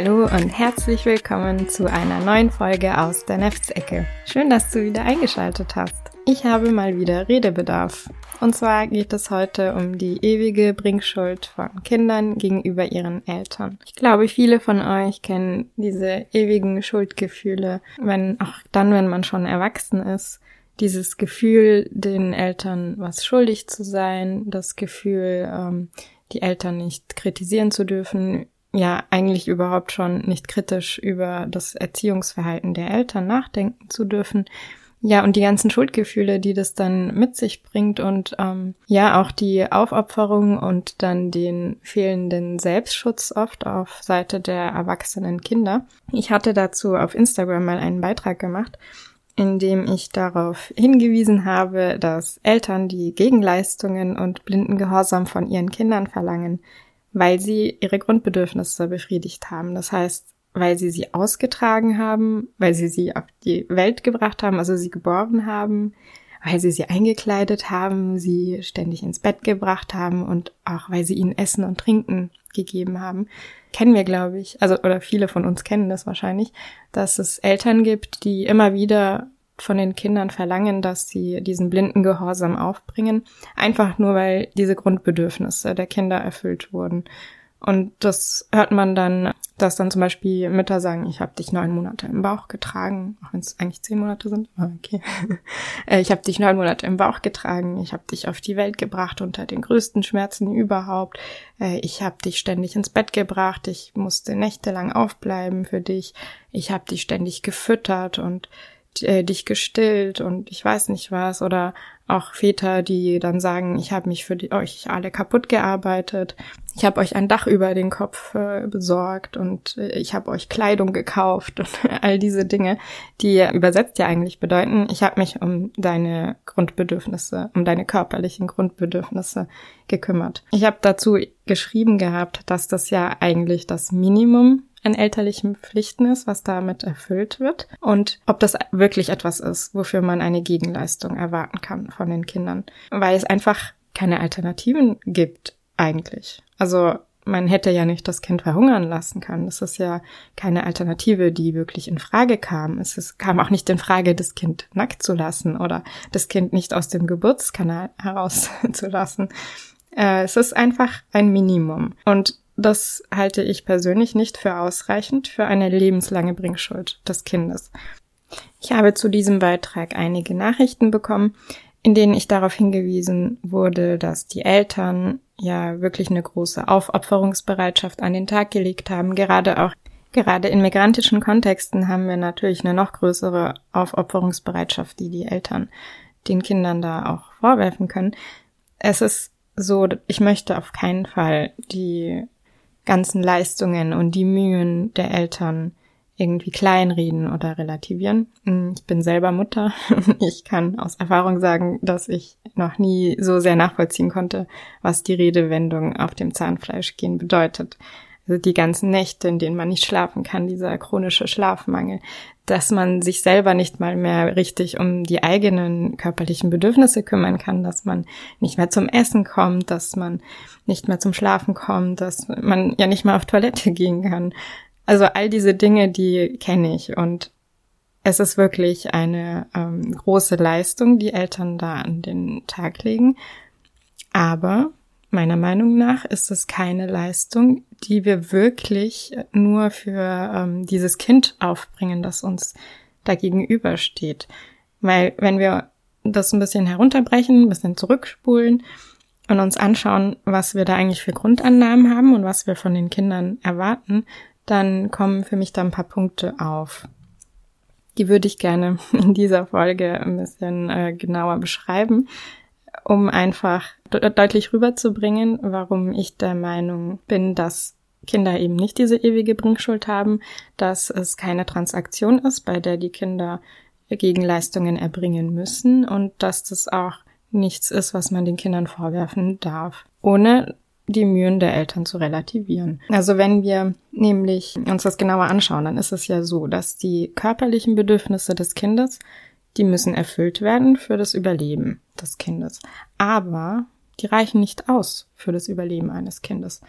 Hallo und herzlich willkommen zu einer neuen Folge aus der Neftsecke. Schön, dass du wieder eingeschaltet hast. Ich habe mal wieder Redebedarf. Und zwar geht es heute um die ewige Bringschuld von Kindern gegenüber ihren Eltern. Ich glaube, viele von euch kennen diese ewigen Schuldgefühle, wenn, auch dann, wenn man schon erwachsen ist. Dieses Gefühl, den Eltern was schuldig zu sein, das Gefühl, ähm, die Eltern nicht kritisieren zu dürfen, ja eigentlich überhaupt schon nicht kritisch über das Erziehungsverhalten der Eltern nachdenken zu dürfen. Ja, und die ganzen Schuldgefühle, die das dann mit sich bringt und ähm, ja, auch die Aufopferung und dann den fehlenden Selbstschutz oft auf Seite der erwachsenen Kinder. Ich hatte dazu auf Instagram mal einen Beitrag gemacht, in dem ich darauf hingewiesen habe, dass Eltern, die Gegenleistungen und blinden Gehorsam von ihren Kindern verlangen, weil sie ihre Grundbedürfnisse befriedigt haben. Das heißt, weil sie sie ausgetragen haben, weil sie sie auf die Welt gebracht haben, also sie geboren haben, weil sie sie eingekleidet haben, sie ständig ins Bett gebracht haben und auch weil sie ihnen Essen und Trinken gegeben haben. Kennen wir, glaube ich, also oder viele von uns kennen das wahrscheinlich, dass es Eltern gibt, die immer wieder von den Kindern verlangen, dass sie diesen blinden Gehorsam aufbringen, einfach nur weil diese Grundbedürfnisse der Kinder erfüllt wurden. Und das hört man dann, dass dann zum Beispiel Mütter sagen, ich habe dich neun Monate im Bauch getragen, auch wenn es eigentlich zehn Monate sind. Ah, okay. Äh, ich habe dich neun Monate im Bauch getragen, ich habe dich auf die Welt gebracht unter den größten Schmerzen überhaupt. Äh, ich habe dich ständig ins Bett gebracht, ich musste nächtelang aufbleiben für dich, ich habe dich ständig gefüttert und äh, dich gestillt und ich weiß nicht was oder auch Väter, die dann sagen, ich habe mich für die, euch alle kaputt gearbeitet, ich habe euch ein Dach über den Kopf äh, besorgt und äh, ich habe euch Kleidung gekauft und all diese Dinge, die übersetzt ja eigentlich bedeuten, ich habe mich um deine Grundbedürfnisse, um deine körperlichen Grundbedürfnisse gekümmert. Ich habe dazu geschrieben gehabt, dass das ja eigentlich das Minimum an elterlichen Pflichten ist, was damit erfüllt wird und ob das wirklich etwas ist, wofür man eine Gegenleistung erwarten kann von den Kindern, weil es einfach keine Alternativen gibt eigentlich. Also man hätte ja nicht das Kind verhungern lassen können. Das ist ja keine Alternative, die wirklich in Frage kam. Es ist, kam auch nicht in Frage, das Kind nackt zu lassen oder das Kind nicht aus dem Geburtskanal herauszulassen. Äh, es ist einfach ein Minimum. Und das halte ich persönlich nicht für ausreichend für eine lebenslange Bringschuld des Kindes. Ich habe zu diesem Beitrag einige Nachrichten bekommen, in denen ich darauf hingewiesen wurde, dass die Eltern ja wirklich eine große Aufopferungsbereitschaft an den Tag gelegt haben. Gerade auch, gerade in migrantischen Kontexten haben wir natürlich eine noch größere Aufopferungsbereitschaft, die die Eltern den Kindern da auch vorwerfen können. Es ist so, ich möchte auf keinen Fall die ganzen Leistungen und die Mühen der Eltern irgendwie kleinreden oder relativieren. Hm, ich bin selber Mutter. Ich kann aus Erfahrung sagen, dass ich noch nie so sehr nachvollziehen konnte, was die Redewendung auf dem Zahnfleisch gehen bedeutet. Also die ganzen Nächte, in denen man nicht schlafen kann, dieser chronische Schlafmangel, dass man sich selber nicht mal mehr richtig um die eigenen körperlichen Bedürfnisse kümmern kann, dass man nicht mehr zum Essen kommt, dass man nicht mehr zum Schlafen kommt, dass man ja nicht mal auf Toilette gehen kann. Also all diese Dinge, die kenne ich und es ist wirklich eine ähm, große Leistung, die Eltern da an den Tag legen. Aber Meiner Meinung nach ist es keine Leistung, die wir wirklich nur für ähm, dieses Kind aufbringen, das uns da gegenübersteht. Weil wenn wir das ein bisschen herunterbrechen, ein bisschen zurückspulen und uns anschauen, was wir da eigentlich für Grundannahmen haben und was wir von den Kindern erwarten, dann kommen für mich da ein paar Punkte auf. Die würde ich gerne in dieser Folge ein bisschen äh, genauer beschreiben, um einfach de deutlich rüberzubringen, warum ich der Meinung bin, dass Kinder eben nicht diese ewige Bringschuld haben, dass es keine Transaktion ist, bei der die Kinder Gegenleistungen erbringen müssen und dass das auch nichts ist, was man den Kindern vorwerfen darf, ohne die Mühen der Eltern zu relativieren. Also wenn wir nämlich uns das genauer anschauen, dann ist es ja so, dass die körperlichen Bedürfnisse des Kindes die müssen erfüllt werden für das Überleben des Kindes. Aber die reichen nicht aus für das Überleben eines Kindes.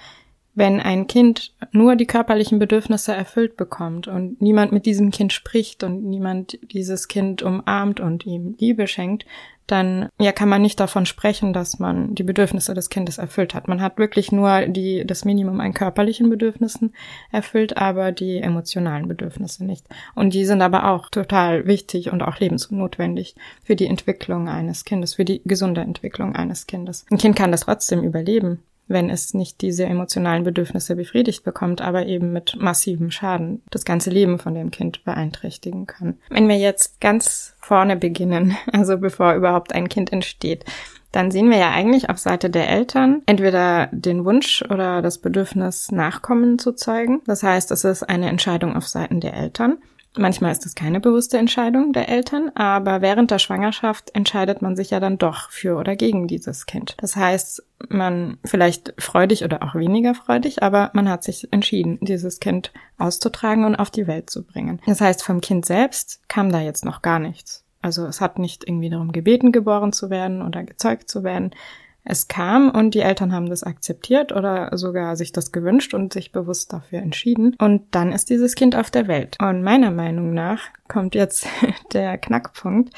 wenn ein Kind nur die körperlichen Bedürfnisse erfüllt bekommt und niemand mit diesem Kind spricht und niemand dieses Kind umarmt und ihm Liebe schenkt, dann ja kann man nicht davon sprechen, dass man die Bedürfnisse des Kindes erfüllt hat. Man hat wirklich nur die das Minimum an körperlichen Bedürfnissen erfüllt, aber die emotionalen Bedürfnisse nicht. Und die sind aber auch total wichtig und auch lebensnotwendig für die Entwicklung eines Kindes, für die gesunde Entwicklung eines Kindes. Ein Kind kann das trotzdem überleben wenn es nicht diese emotionalen Bedürfnisse befriedigt bekommt, aber eben mit massivem Schaden das ganze Leben von dem Kind beeinträchtigen kann. Wenn wir jetzt ganz vorne beginnen, also bevor überhaupt ein Kind entsteht, dann sehen wir ja eigentlich auf Seite der Eltern entweder den Wunsch oder das Bedürfnis, Nachkommen zu zeugen. Das heißt, es ist eine Entscheidung auf Seiten der Eltern. Manchmal ist es keine bewusste Entscheidung der Eltern, aber während der Schwangerschaft entscheidet man sich ja dann doch für oder gegen dieses Kind. Das heißt, man vielleicht freudig oder auch weniger freudig, aber man hat sich entschieden, dieses Kind auszutragen und auf die Welt zu bringen. Das heißt, vom Kind selbst kam da jetzt noch gar nichts. Also es hat nicht irgendwie darum gebeten, geboren zu werden oder gezeugt zu werden. Es kam und die Eltern haben das akzeptiert oder sogar sich das gewünscht und sich bewusst dafür entschieden. Und dann ist dieses Kind auf der Welt. Und meiner Meinung nach kommt jetzt der Knackpunkt.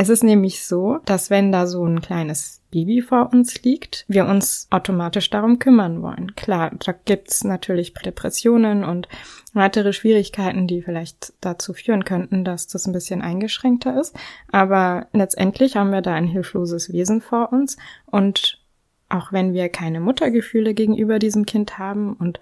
Es ist nämlich so, dass wenn da so ein kleines Baby vor uns liegt, wir uns automatisch darum kümmern wollen. Klar, da gibt's natürlich Depressionen und weitere Schwierigkeiten, die vielleicht dazu führen könnten, dass das ein bisschen eingeschränkter ist. Aber letztendlich haben wir da ein hilfloses Wesen vor uns und auch wenn wir keine Muttergefühle gegenüber diesem Kind haben und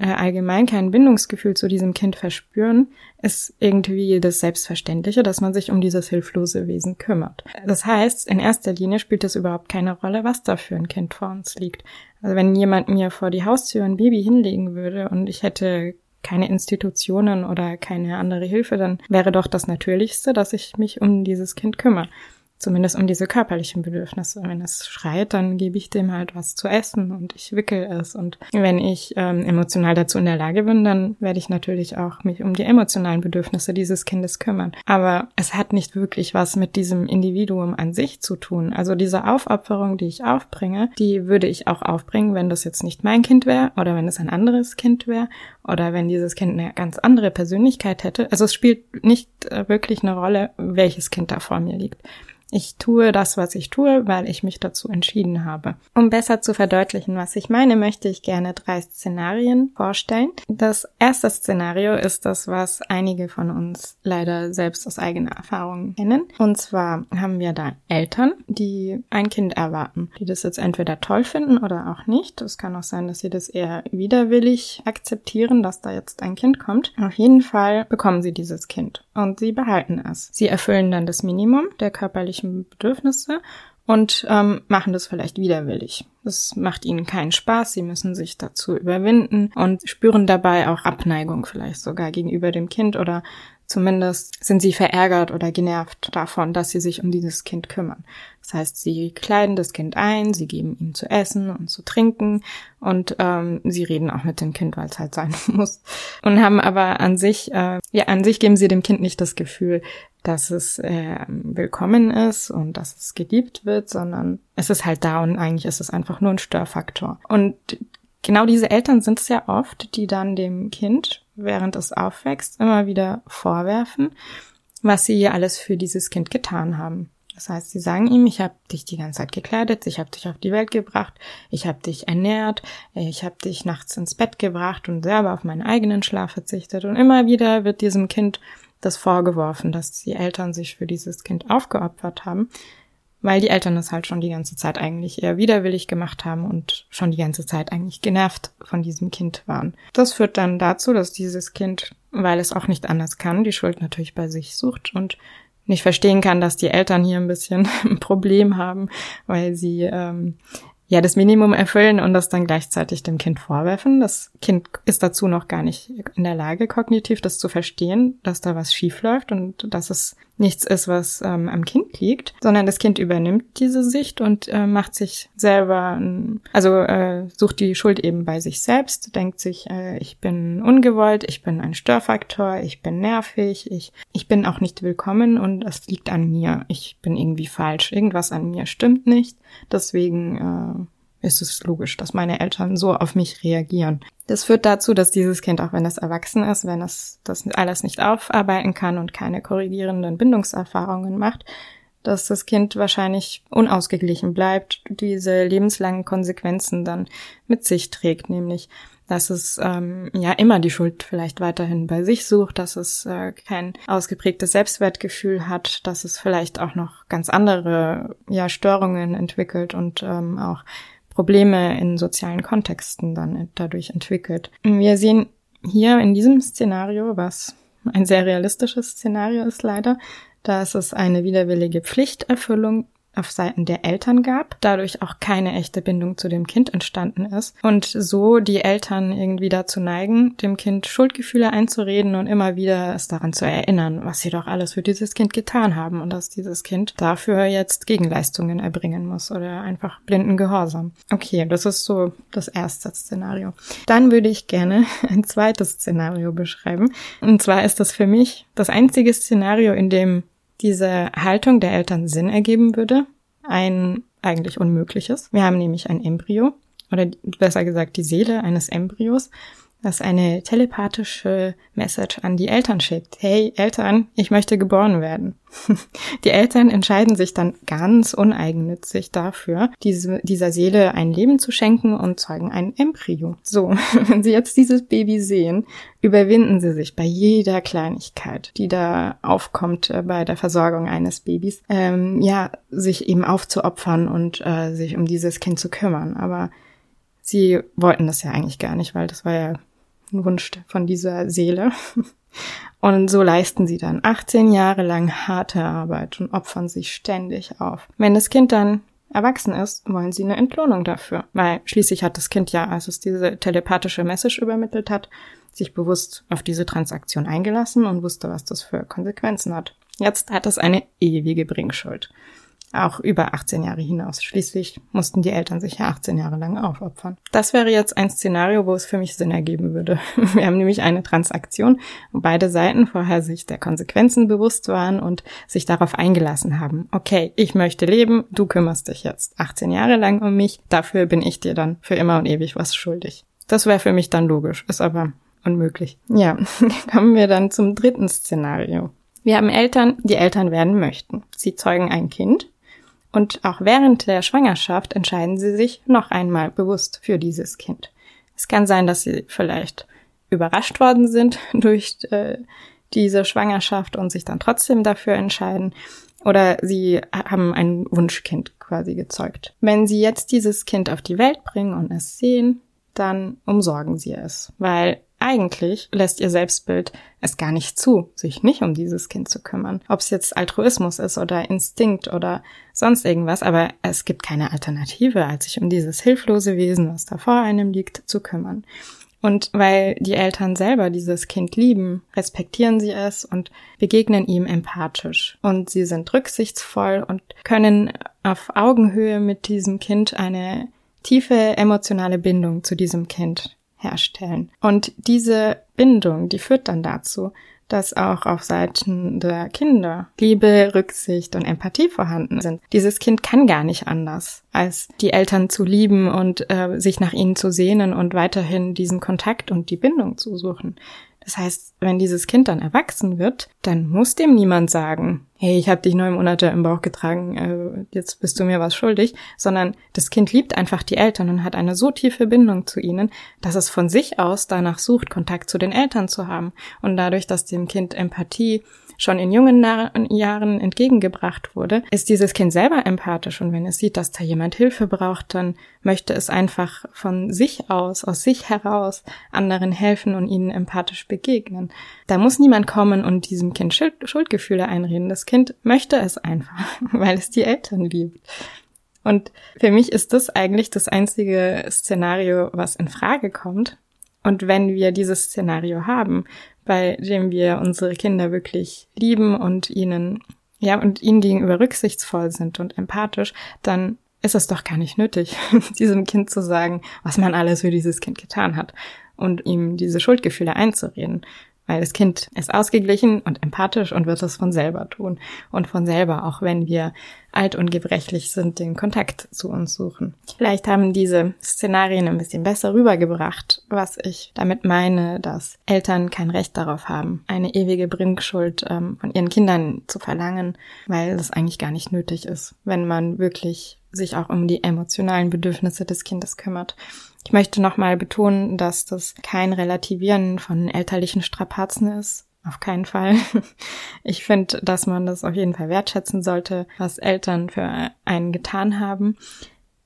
äh, allgemein kein Bindungsgefühl zu diesem Kind verspüren, ist irgendwie das Selbstverständliche, dass man sich um dieses hilflose Wesen kümmert. Das heißt, in erster Linie spielt es überhaupt keine Rolle, was da für ein Kind vor uns liegt. Also wenn jemand mir vor die Haustür ein Baby hinlegen würde und ich hätte keine Institutionen oder keine andere Hilfe, dann wäre doch das Natürlichste, dass ich mich um dieses Kind kümmere zumindest um diese körperlichen Bedürfnisse. Wenn es schreit, dann gebe ich dem halt was zu essen und ich wickel es. Und wenn ich ähm, emotional dazu in der Lage bin, dann werde ich natürlich auch mich um die emotionalen Bedürfnisse dieses Kindes kümmern. Aber es hat nicht wirklich was mit diesem Individuum an sich zu tun. Also diese Aufopferung, die ich aufbringe, die würde ich auch aufbringen, wenn das jetzt nicht mein Kind wäre oder wenn es ein anderes Kind wäre oder wenn dieses Kind eine ganz andere Persönlichkeit hätte. Also es spielt nicht äh, wirklich eine Rolle, welches Kind da vor mir liegt. Ich tue das, was ich tue, weil ich mich dazu entschieden habe. Um besser zu verdeutlichen, was ich meine, möchte ich gerne drei Szenarien vorstellen. Das erste Szenario ist das, was einige von uns leider selbst aus eigener Erfahrung kennen. Und zwar haben wir da Eltern, die ein Kind erwarten, die das jetzt entweder toll finden oder auch nicht. Es kann auch sein, dass sie das eher widerwillig akzeptieren, dass da jetzt ein Kind kommt. Auf jeden Fall bekommen sie dieses Kind und sie behalten es. Sie erfüllen dann das Minimum der körperlichen Bedürfnisse und ähm, machen das vielleicht widerwillig. Das macht ihnen keinen Spaß, sie müssen sich dazu überwinden und spüren dabei auch Abneigung vielleicht sogar gegenüber dem Kind oder Zumindest sind sie verärgert oder genervt davon, dass sie sich um dieses Kind kümmern. Das heißt, sie kleiden das Kind ein, sie geben ihm zu essen und zu trinken und ähm, sie reden auch mit dem Kind, weil es halt sein muss. Und haben aber an sich, äh, ja, an sich geben sie dem Kind nicht das Gefühl, dass es äh, willkommen ist und dass es geliebt wird, sondern es ist halt da und eigentlich ist es einfach nur ein Störfaktor. Und genau diese Eltern sind es ja oft, die dann dem Kind während es aufwächst, immer wieder vorwerfen, was sie alles für dieses Kind getan haben. Das heißt, sie sagen ihm, ich habe dich die ganze Zeit gekleidet, ich habe dich auf die Welt gebracht, ich habe dich ernährt, ich habe dich nachts ins Bett gebracht und selber auf meinen eigenen Schlaf verzichtet. Und immer wieder wird diesem Kind das vorgeworfen, dass die Eltern sich für dieses Kind aufgeopfert haben, weil die Eltern es halt schon die ganze Zeit eigentlich eher widerwillig gemacht haben und schon die ganze Zeit eigentlich genervt von diesem Kind waren. Das führt dann dazu, dass dieses Kind, weil es auch nicht anders kann, die Schuld natürlich bei sich sucht und nicht verstehen kann, dass die Eltern hier ein bisschen ein Problem haben, weil sie ähm, ja das Minimum erfüllen und das dann gleichzeitig dem Kind vorwerfen. Das Kind ist dazu noch gar nicht in der Lage, kognitiv das zu verstehen, dass da was schief läuft und dass es nichts ist, was ähm, am Kind liegt, sondern das Kind übernimmt diese Sicht und äh, macht sich selber, also äh, sucht die Schuld eben bei sich selbst, denkt sich, äh, ich bin ungewollt, ich bin ein Störfaktor, ich bin nervig, ich, ich bin auch nicht willkommen und es liegt an mir, ich bin irgendwie falsch, irgendwas an mir stimmt nicht, deswegen äh, ist es logisch, dass meine Eltern so auf mich reagieren. Das führt dazu, dass dieses Kind, auch wenn es erwachsen ist, wenn es das alles nicht aufarbeiten kann und keine korrigierenden Bindungserfahrungen macht, dass das Kind wahrscheinlich unausgeglichen bleibt, diese lebenslangen Konsequenzen dann mit sich trägt, nämlich dass es ähm, ja immer die Schuld vielleicht weiterhin bei sich sucht, dass es äh, kein ausgeprägtes Selbstwertgefühl hat, dass es vielleicht auch noch ganz andere ja Störungen entwickelt und ähm, auch Probleme in sozialen Kontexten dann dadurch entwickelt. Wir sehen hier in diesem Szenario, was ein sehr realistisches Szenario ist leider, dass es eine widerwillige Pflichterfüllung auf Seiten der Eltern gab, dadurch auch keine echte Bindung zu dem Kind entstanden ist und so die Eltern irgendwie dazu neigen, dem Kind Schuldgefühle einzureden und immer wieder es daran zu erinnern, was sie doch alles für dieses Kind getan haben und dass dieses Kind dafür jetzt Gegenleistungen erbringen muss oder einfach blinden Gehorsam. Okay, das ist so das erste Szenario. Dann würde ich gerne ein zweites Szenario beschreiben. Und zwar ist das für mich das einzige Szenario, in dem diese Haltung der Eltern Sinn ergeben würde, ein eigentlich unmögliches. Wir haben nämlich ein Embryo oder besser gesagt die Seele eines Embryos das eine telepathische Message an die Eltern schickt. Hey Eltern, ich möchte geboren werden. Die Eltern entscheiden sich dann ganz uneigennützig dafür, diese, dieser Seele ein Leben zu schenken und zeugen ein Embryo. So, wenn sie jetzt dieses Baby sehen, überwinden sie sich bei jeder Kleinigkeit, die da aufkommt äh, bei der Versorgung eines Babys, ähm, ja, sich eben aufzuopfern und äh, sich um dieses Kind zu kümmern. Aber sie wollten das ja eigentlich gar nicht, weil das war ja Wunsch von dieser Seele. Und so leisten sie dann 18 Jahre lang harte Arbeit und opfern sich ständig auf. Wenn das Kind dann erwachsen ist, wollen sie eine Entlohnung dafür. Weil schließlich hat das Kind ja, als es diese telepathische Message übermittelt hat, sich bewusst auf diese Transaktion eingelassen und wusste, was das für Konsequenzen hat. Jetzt hat es eine ewige Bringschuld auch über 18 Jahre hinaus. Schließlich mussten die Eltern sich ja 18 Jahre lang aufopfern. Das wäre jetzt ein Szenario, wo es für mich Sinn ergeben würde. Wir haben nämlich eine Transaktion, wo beide Seiten vorher sich der Konsequenzen bewusst waren und sich darauf eingelassen haben. Okay, ich möchte leben, du kümmerst dich jetzt 18 Jahre lang um mich, dafür bin ich dir dann für immer und ewig was schuldig. Das wäre für mich dann logisch, ist aber unmöglich. Ja, kommen wir dann zum dritten Szenario. Wir haben Eltern, die Eltern werden möchten. Sie zeugen ein Kind, und auch während der Schwangerschaft entscheiden sie sich noch einmal bewusst für dieses Kind. Es kann sein, dass sie vielleicht überrascht worden sind durch äh, diese Schwangerschaft und sich dann trotzdem dafür entscheiden. Oder sie haben ein Wunschkind quasi gezeugt. Wenn sie jetzt dieses Kind auf die Welt bringen und es sehen, dann umsorgen sie es, weil eigentlich lässt ihr Selbstbild es gar nicht zu, sich nicht um dieses Kind zu kümmern. Ob es jetzt Altruismus ist oder Instinkt oder sonst irgendwas, aber es gibt keine Alternative, als sich um dieses hilflose Wesen, was da vor einem liegt, zu kümmern. Und weil die Eltern selber dieses Kind lieben, respektieren sie es und begegnen ihm empathisch. Und sie sind rücksichtsvoll und können auf Augenhöhe mit diesem Kind eine tiefe emotionale Bindung zu diesem Kind herstellen. Und diese Bindung, die führt dann dazu, dass auch auf Seiten der Kinder Liebe, Rücksicht und Empathie vorhanden sind. Dieses Kind kann gar nicht anders, als die Eltern zu lieben und äh, sich nach ihnen zu sehnen und weiterhin diesen Kontakt und die Bindung zu suchen. Das heißt, wenn dieses Kind dann erwachsen wird, dann muss dem niemand sagen, hey, ich habe dich neun Monate im Bauch getragen, äh, jetzt bist du mir was schuldig, sondern das Kind liebt einfach die Eltern und hat eine so tiefe Bindung zu ihnen, dass es von sich aus danach sucht, Kontakt zu den Eltern zu haben. Und dadurch, dass dem Kind Empathie schon in jungen Jahren entgegengebracht wurde, ist dieses Kind selber empathisch und wenn es sieht, dass da jemand Hilfe braucht, dann möchte es einfach von sich aus, aus sich heraus anderen helfen und ihnen empathisch begegnen. Da muss niemand kommen und diesem Kind Schuldgefühle einreden. Das Kind möchte es einfach, weil es die Eltern liebt. Und für mich ist das eigentlich das einzige Szenario, was in Frage kommt. Und wenn wir dieses Szenario haben, bei dem wir unsere Kinder wirklich lieben und ihnen, ja, und ihnen gegenüber rücksichtsvoll sind und empathisch, dann ist es doch gar nicht nötig, diesem Kind zu sagen, was man alles für dieses Kind getan hat und ihm diese Schuldgefühle einzureden. Weil das Kind ist ausgeglichen und empathisch und wird es von selber tun. Und von selber, auch wenn wir alt und gebrechlich sind, den Kontakt zu uns suchen. Vielleicht haben diese Szenarien ein bisschen besser rübergebracht, was ich damit meine, dass Eltern kein Recht darauf haben, eine ewige Bringschuld ähm, von ihren Kindern zu verlangen, weil das eigentlich gar nicht nötig ist, wenn man wirklich sich auch um die emotionalen Bedürfnisse des Kindes kümmert. Ich möchte nochmal betonen, dass das kein Relativieren von elterlichen Strapazen ist, auf keinen Fall. Ich finde, dass man das auf jeden Fall wertschätzen sollte, was Eltern für einen getan haben.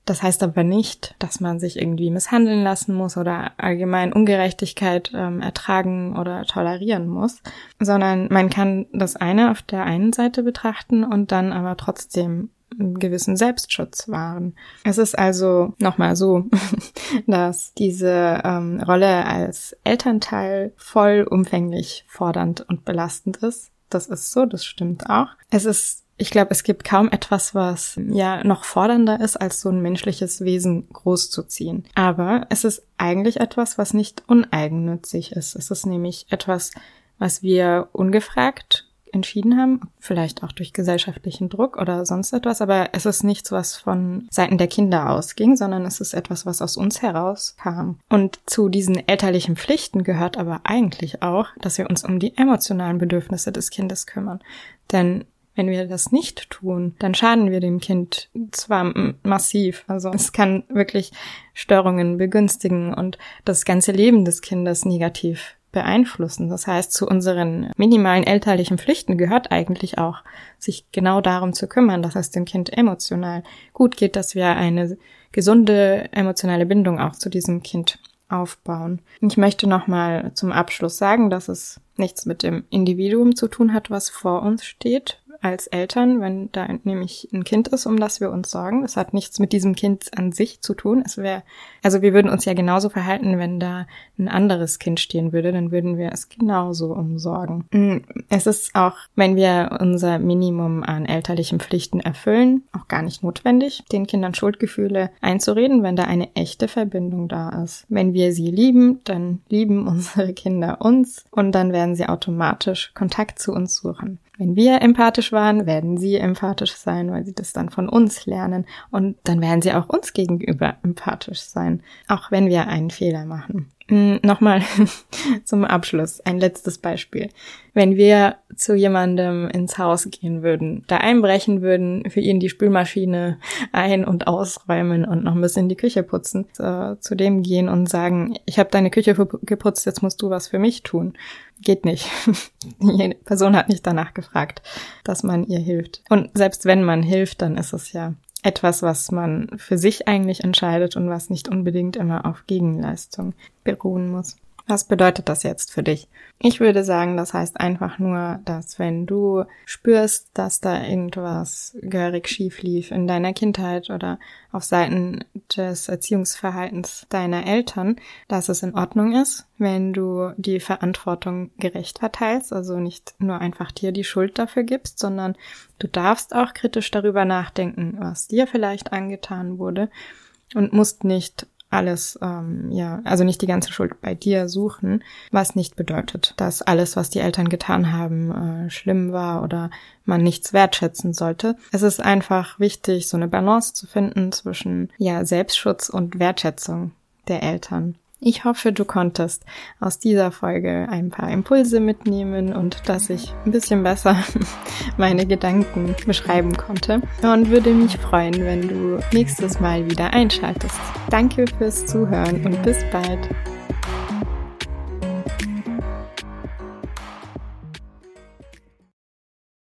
Das heißt aber nicht, dass man sich irgendwie misshandeln lassen muss oder allgemein Ungerechtigkeit ähm, ertragen oder tolerieren muss, sondern man kann das eine auf der einen Seite betrachten und dann aber trotzdem einen gewissen Selbstschutz wahren. Es ist also nochmal so, dass diese ähm, Rolle als Elternteil vollumfänglich fordernd und belastend ist. Das ist so, das stimmt auch. Es ist ich glaube, es gibt kaum etwas, was ja noch fordernder ist, als so ein menschliches Wesen großzuziehen. Aber es ist eigentlich etwas, was nicht uneigennützig ist. Es ist nämlich etwas, was wir ungefragt entschieden haben, vielleicht auch durch gesellschaftlichen Druck oder sonst etwas, aber es ist nichts, was von Seiten der Kinder ausging, sondern es ist etwas, was aus uns herauskam. Und zu diesen elterlichen Pflichten gehört aber eigentlich auch, dass wir uns um die emotionalen Bedürfnisse des Kindes kümmern. Denn wenn wir das nicht tun, dann schaden wir dem Kind zwar massiv. Also es kann wirklich Störungen begünstigen und das ganze Leben des Kindes negativ beeinflussen. Das heißt, zu unseren minimalen elterlichen Pflichten gehört eigentlich auch, sich genau darum zu kümmern, dass es dem Kind emotional gut geht, dass wir eine gesunde emotionale Bindung auch zu diesem Kind aufbauen. Ich möchte nochmal zum Abschluss sagen, dass es nichts mit dem Individuum zu tun hat, was vor uns steht, als Eltern, wenn da nämlich ein Kind ist, um das wir uns sorgen. Es hat nichts mit diesem Kind an sich zu tun. Es wäre, also wir würden uns ja genauso verhalten, wenn da ein anderes Kind stehen würde, dann würden wir es genauso umsorgen. Mm, es ist auch, wenn wir unser Minimum an elterlichen Pflichten erfüllen, auch gar nicht notwendig, den Kindern Schuldgefühle einzureden, wenn da eine echte Verbindung da ist. Wenn wir sie lieben, dann lieben unsere Kinder uns und dann werden sie automatisch Kontakt zu uns suchen. Wenn wir empathisch waren, werden sie empathisch sein, weil sie das dann von uns lernen. Und dann werden sie auch uns gegenüber empathisch sein, auch wenn wir einen Fehler machen. Hm, nochmal zum Abschluss ein letztes Beispiel. Wenn wir zu jemandem ins Haus gehen würden, da einbrechen würden, für ihn die Spülmaschine ein- und ausräumen und noch ein bisschen die Küche putzen, zu, zu dem gehen und sagen, ich habe deine Küche geputzt, jetzt musst du was für mich tun. Geht nicht. Die Person hat nicht danach gefragt, dass man ihr hilft. Und selbst wenn man hilft, dann ist es ja etwas, was man für sich eigentlich entscheidet und was nicht unbedingt immer auf Gegenleistung beruhen muss. Was bedeutet das jetzt für dich? Ich würde sagen, das heißt einfach nur, dass wenn du spürst, dass da irgendwas gehörig schief lief in deiner Kindheit oder auf Seiten des Erziehungsverhaltens deiner Eltern, dass es in Ordnung ist, wenn du die Verantwortung gerecht verteilst, also nicht nur einfach dir die Schuld dafür gibst, sondern du darfst auch kritisch darüber nachdenken, was dir vielleicht angetan wurde und musst nicht alles, ähm, ja, also nicht die ganze Schuld bei dir suchen, was nicht bedeutet, dass alles, was die Eltern getan haben, äh, schlimm war oder man nichts wertschätzen sollte. Es ist einfach wichtig, so eine Balance zu finden zwischen, ja, Selbstschutz und Wertschätzung der Eltern. Ich hoffe, du konntest aus dieser Folge ein paar Impulse mitnehmen und dass ich ein bisschen besser meine Gedanken beschreiben konnte und würde mich freuen, wenn du nächstes Mal wieder einschaltest. Danke fürs Zuhören und bis bald.